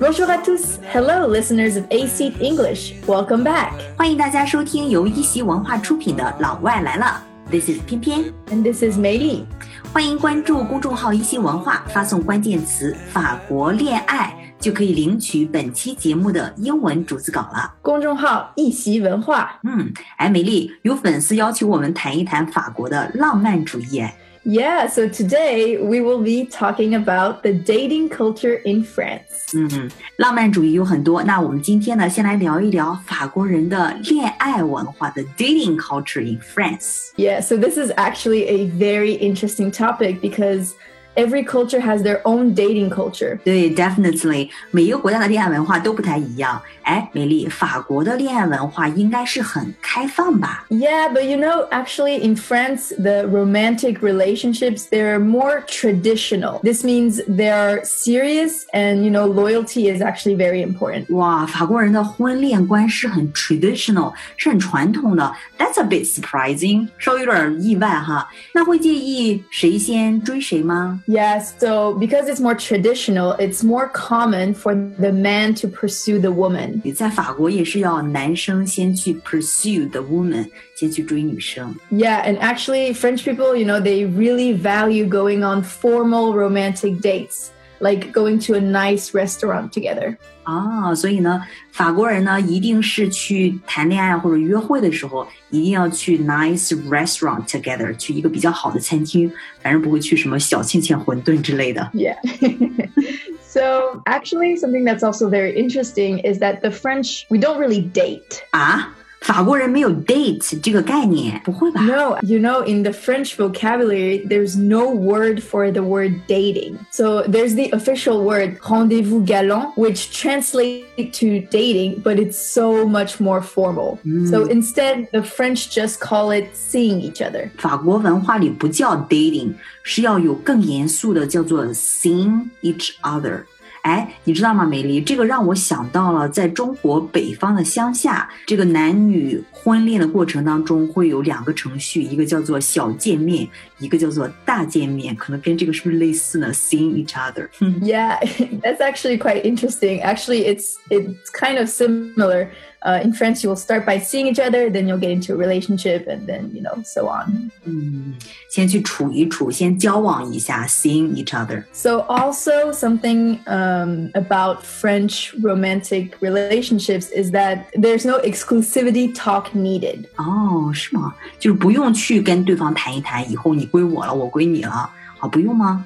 Bonjour à tous. Hello, listeners of AC English. Welcome back. 欢迎大家收听由一席文化出品的《老外来了》，This is 偏偏，and this is 美丽。欢迎关注公众号“一席文化”，发送关键词“法国恋爱”，就可以领取本期节目的英文逐字稿了。公众号“一席文化”。嗯，哎，美丽，有粉丝要求我们谈一谈法国的浪漫主义。Yeah, so today we will be talking about the dating culture in France. 嗯，浪漫主义有很多，那我们今天呢，先来聊一聊法国人的恋爱文化的 dating culture in France. Yeah, so this is actually a very interesting topic because every culture has their own dating culture. 对，definitely，每一个国家的恋爱文化都不太一样。哎，梅莉，法国的恋爱文化应该是很开放吧？Yeah, but you know, actually, in France, the romantic relationships they're more traditional. This means they're serious, and you know, loyalty is actually very important. 哇，法国人的婚恋观是很 traditional，是很传统的。That's a bit surprising，稍微有点意外哈。那会介意谁先追谁吗？？Yes, so because it's more traditional, it's more common for the man to pursue the woman. 在法国也是要男生先去 pursue the woman，先去追女生。Yeah, and actually French people, you know, they really value going on formal romantic dates like going to a nice restaurant together. 啊，所以呢，法国人呢一定是去谈恋爱或者约会的时候，一定要去 nice restaurant together，去一个比较好的餐厅，反正不会去什么小庆庆馄饨之类的。Yeah. So actually, something that's also very interesting is that the French we don't really date. 啊？ 法国人没有 date 这个概念，不会吧？No, you know, in the French vocabulary, there's no word for the word dating. So there's the official word rendezvous galant, which translates to dating, but it's so much more formal. Mm. So instead, the French just call it seeing each other. 法国文化里不叫 dating，是要有更严肃的，叫做 seeing each other。 哎，你知道吗，美丽？这个让我想到了，在中国北方的乡下，这个男女婚恋的过程当中会有两个程序，一个叫做小见面，一个叫做大见面，可能跟这个是不是类似呢？Seeing each other. Yeah, that's actually quite interesting. Actually, it's it's kind of similar. Uh, in France, you will start by seeing each other, then you'll get into a relationship, and then you know so on. 嗯，先去处一处，先交往一下，seeing each other. So also something um, about French romantic relationships is that there's no exclusivity talk needed. 哦，是吗？就是不用去跟对方谈一谈，以后你归我了，我归你了。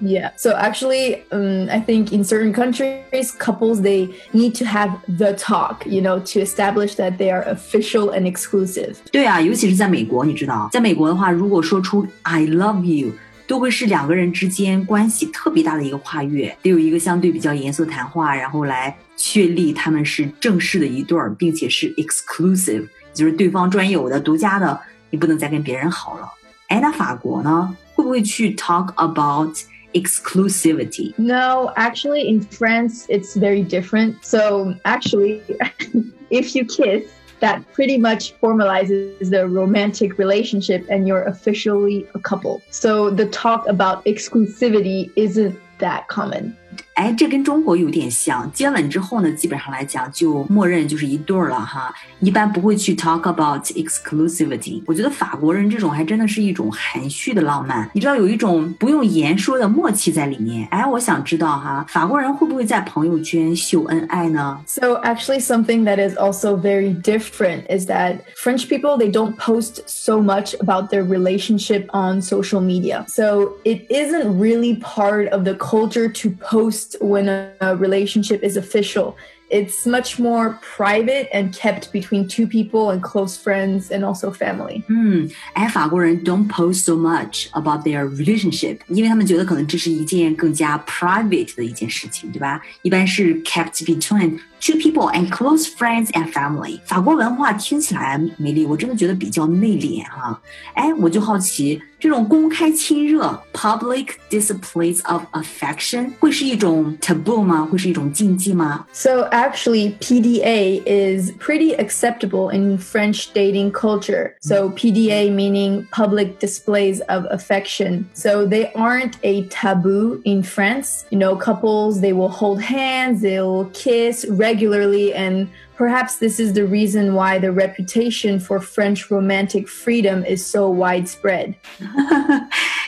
yeah. So actually, um, I think in certain countries, couples they need to have the talk, you know, to establish that they are official and exclusive. 对啊，尤其是在美国，你知道，在美国的话，如果说出 "I love you"。都会是两个人之间关系特别大的一个跨越，得有一个相对比较严肃的谈话，然后来确立他们是正式的一对儿，并且是 exclusive，就是对方专有的、独家的，你不能再跟别人好了。哎，那法国呢？ would you talk about exclusivity? No, actually, in France, it's very different. So, actually, if you kiss, that pretty much formalizes the romantic relationship and you're officially a couple. So, the talk about exclusivity isn't that common. 哎，这跟中国有点像。接吻之后呢，基本上来讲就默认就是一对儿了哈，一般不会去 talk about exclusivity。我觉得法国人这种还真的是一种含蓄的浪漫，你知道有一种不用言说的默契在里面。哎，我想知道哈，法国人会不会在朋友圈秀恩爱呢？So actually, something that is also very different is that French people they don't post so much about their relationship on social media. So it isn't really part of the culture to post when a relationship is official it's much more private and kept between two people and close friends and also family. 嗯，哎，法国人 don't post so much about their relationship，因为他们觉得可能这是一件更加 private 的一件事情，对吧？一般是 kept between two people and close friends and family。法国文化听起来，美丽，我真的觉得比较内敛哈。哎，我就好奇，这种公开亲热 （public displays of affection） 会是一种 taboo 吗？会是一种禁忌吗？So actually, PDA is pretty acceptable in French dating culture. So PDA meaning public displays of affection. So they aren't a taboo in France. You know, couples they will hold hands, they'll kiss regularly and Perhaps this is the reason why the reputation for French romantic freedom is so widespread.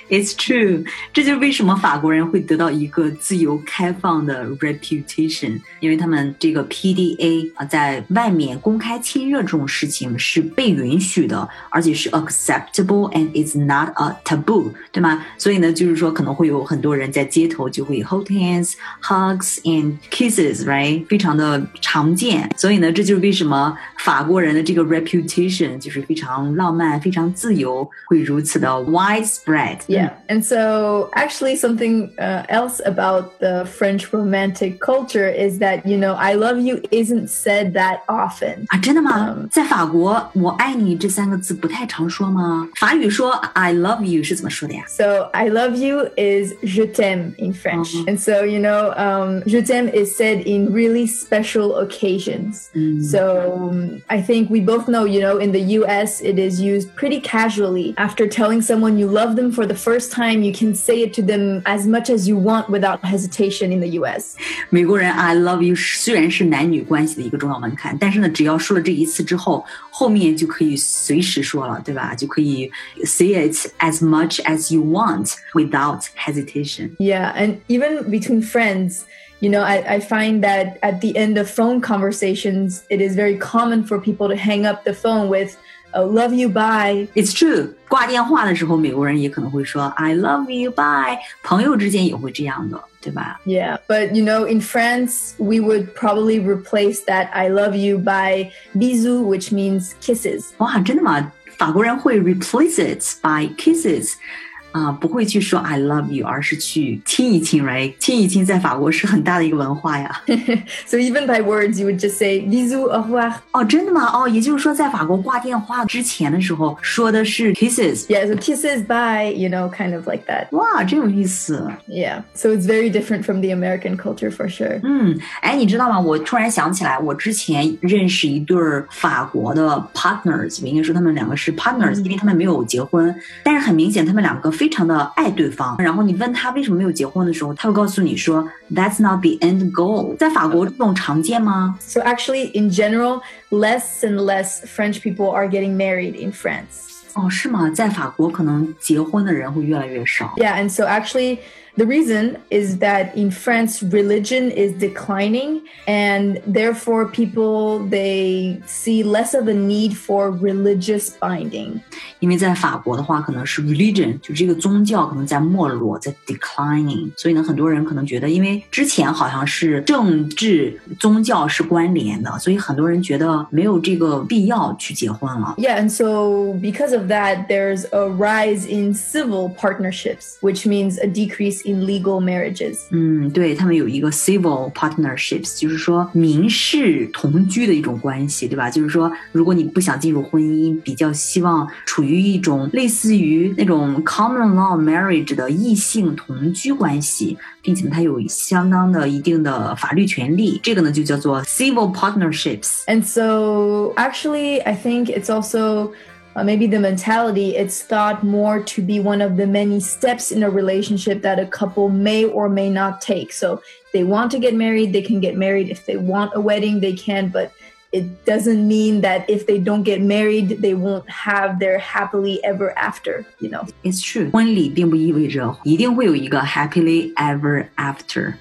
It's true，这就是为什么法国人会得到一个自由开放的 reputation，因为他们这个 PDA 啊，在外面公开亲热这种事情是被允许的，而且是 acceptable and is not a taboo，对吗？所以呢，就是说可能会有很多人在街头就会 hold hands、hugs and kisses，right？非常的常见。所以 呢，这就是为什么法国人的这个 reputation 就是非常浪漫、非常自由，会如此的 widespread。Yeah. And so, actually, something uh, else about the French romantic culture is that, you know, I love you isn't said that often. 啊，真的吗？Um, 在法国，我爱你这三个字不太常说吗？法语说 I love you 是怎么说的呀？So I love you is je t'aime in French. Uh -huh. And so, you know, um, je t'aime is said in really special occasions. Mm. So um, I think we both know, you know, in the US, it is used pretty casually. After telling someone you love them for the first first time you can say it to them as much as you want without hesitation in the U.S. 美国人 I love you 虽然是男女关系的一个重要门槛，但是呢，只要说了这一次之后，后面就可以随时说了，对吧？就可以 say it as much as you want without hesitation. Yeah, and even between friends. You know, I, I find that at the end of phone conversations, it is very common for people to hang up the phone with, oh, love you, bye. It's true. 挂电话的时候，美国人也可能会说 "I love you, bye"，朋友之间也会这样的，对吧？Yeah, but you know, in France, we would probably replace that "I love you" by bisous, which means kisses. 哇，真的吗？法国人会 replace it by kisses。 啊，不会去说 I love you，而是去亲一亲，right？亲一亲在法国是很大的一个文化呀。so even by words, you would just say bisous au revoir。哦，真的吗？哦，也就是说，在法国挂电话之前的时候说的是 kisses。Yeah, so kisses bye, you know, kind of like that. 哇，真有意思。Yeah, so it's very different from the American culture for sure. 嗯，哎，你知道吗？我突然想起来，我之前认识一对法国的 partners，我应该说他们两个是 partners，、嗯、因为他们没有结婚，但是很明显他们两个。 非常的爱对方，然后你问他为什么没有结婚的时候，他会告诉你说，That's not the end goal。在法国这种常见吗？So actually, in general, less and less French people are getting married in France. 哦，是吗？在法国可能结婚的人会越来越少。Yeah, and so actually. The reason is that in France, religion is declining, and therefore people they see less of a need for religious binding. 因为在法国的话，可能是 religion 就这个宗教可能在没落，在 declining，所以呢，很多人可能觉得，因为之前好像是政治宗教是关联的，所以很多人觉得没有这个必要去结婚了。Yeah, and so because of that, there's a rise in civil partnerships, which means a decrease in legal marriages. 嗯，对他们有一个 civil partnerships，就是说民事同居的一种关系，对吧？就是说，如果你不想进入婚姻，比较希望处于一种类似于那种 common law marriage 的异性同居关系，并且它有相当的一定的法律权利，这个呢就叫做 civil partnerships. And so, actually, I think it's also uh, maybe the mentality, it's thought more to be one of the many steps in a relationship that a couple may or may not take. So if they want to get married, they can get married. If they want a wedding, they can, but it doesn't mean that if they don't get married, they won't have their happily ever after, you know. It's true. 婚礼并不意味着一定会有一个 happily ever after。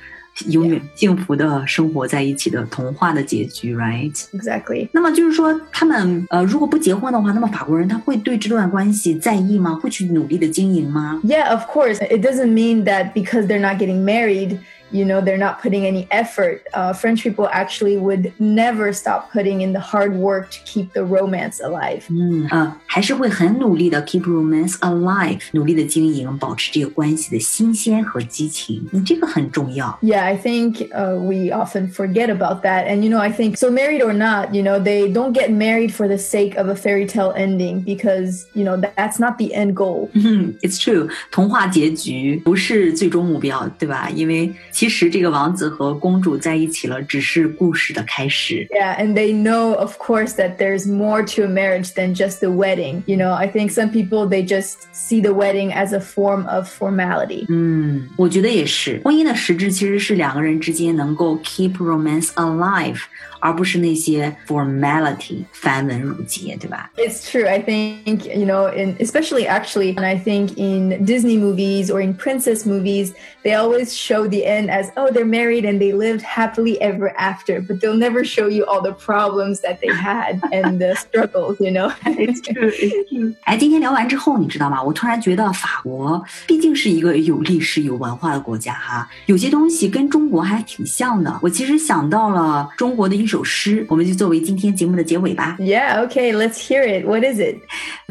永远幸福的生活在一起的童话的结局，right？Exactly。那么就是说，他们呃，如果不结婚的话，那么法国人他会对这段关系在意吗？会去努力的经营吗？Yeah, of course. It doesn't mean that because they're not getting married you know, they're not putting any effort. Uh, French people actually would never stop putting in the hard work to keep the romance alive. 嗯呃，还是会很努力的 keep romance alive，努力的经营，保持这个关系的新鲜和激情。嗯，这个很重要。Yeah, I think uh, we often forget about that. And you know, I think so married or not, you know, they don't get married for the sake of a fairy tale ending because you know that's not the end goal. It's true，童话结局不是最终目标，对吧？因为 其实这个王子和公主在一起了，只是故事的开始。Yeah, and they know, of course, that there's more to a marriage than just the wedding. You know, I think some people they just see the wedding as a form of formality. 嗯，我觉得也是。婚姻的实质其实是两个人之间能够 keep romance alive。而不是那些 formality 繁文缛节，对吧？It's true. I think you know, in especially actually, and I think in Disney movies or in princess movies, they always show the end as oh they're married and they lived happily ever after, but they'll never show you all the problems that they had and the struggles. You know, it's true. It's true. 哎，今天聊完之后，你知道吗？我突然觉得法国毕竟是一个有历史、有文化的国家哈，有些东西跟中国还挺像的。我其实想到了中国的一首诗，我们就作为今天节目的结尾吧。Yeah, okay, let's hear it. What is it?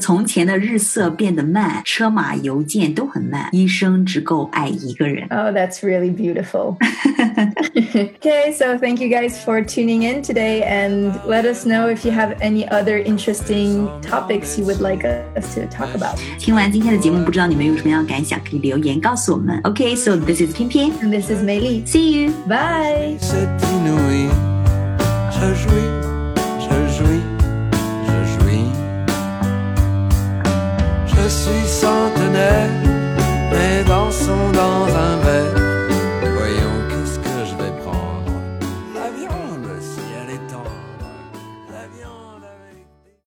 从前的日色变得慢，车马邮件都很慢，一生只够爱一个人。Oh, that's really beautiful. okay, so thank you guys for tuning in today and let us know if you have any other interesting topics you would like us to talk about. 听完今天的节目，不知道你们有什么样的感想，可以留言告诉我们。Okay, so this is 翩翩，and this is 梅莉。See you, bye. Je suis centenaire, dans un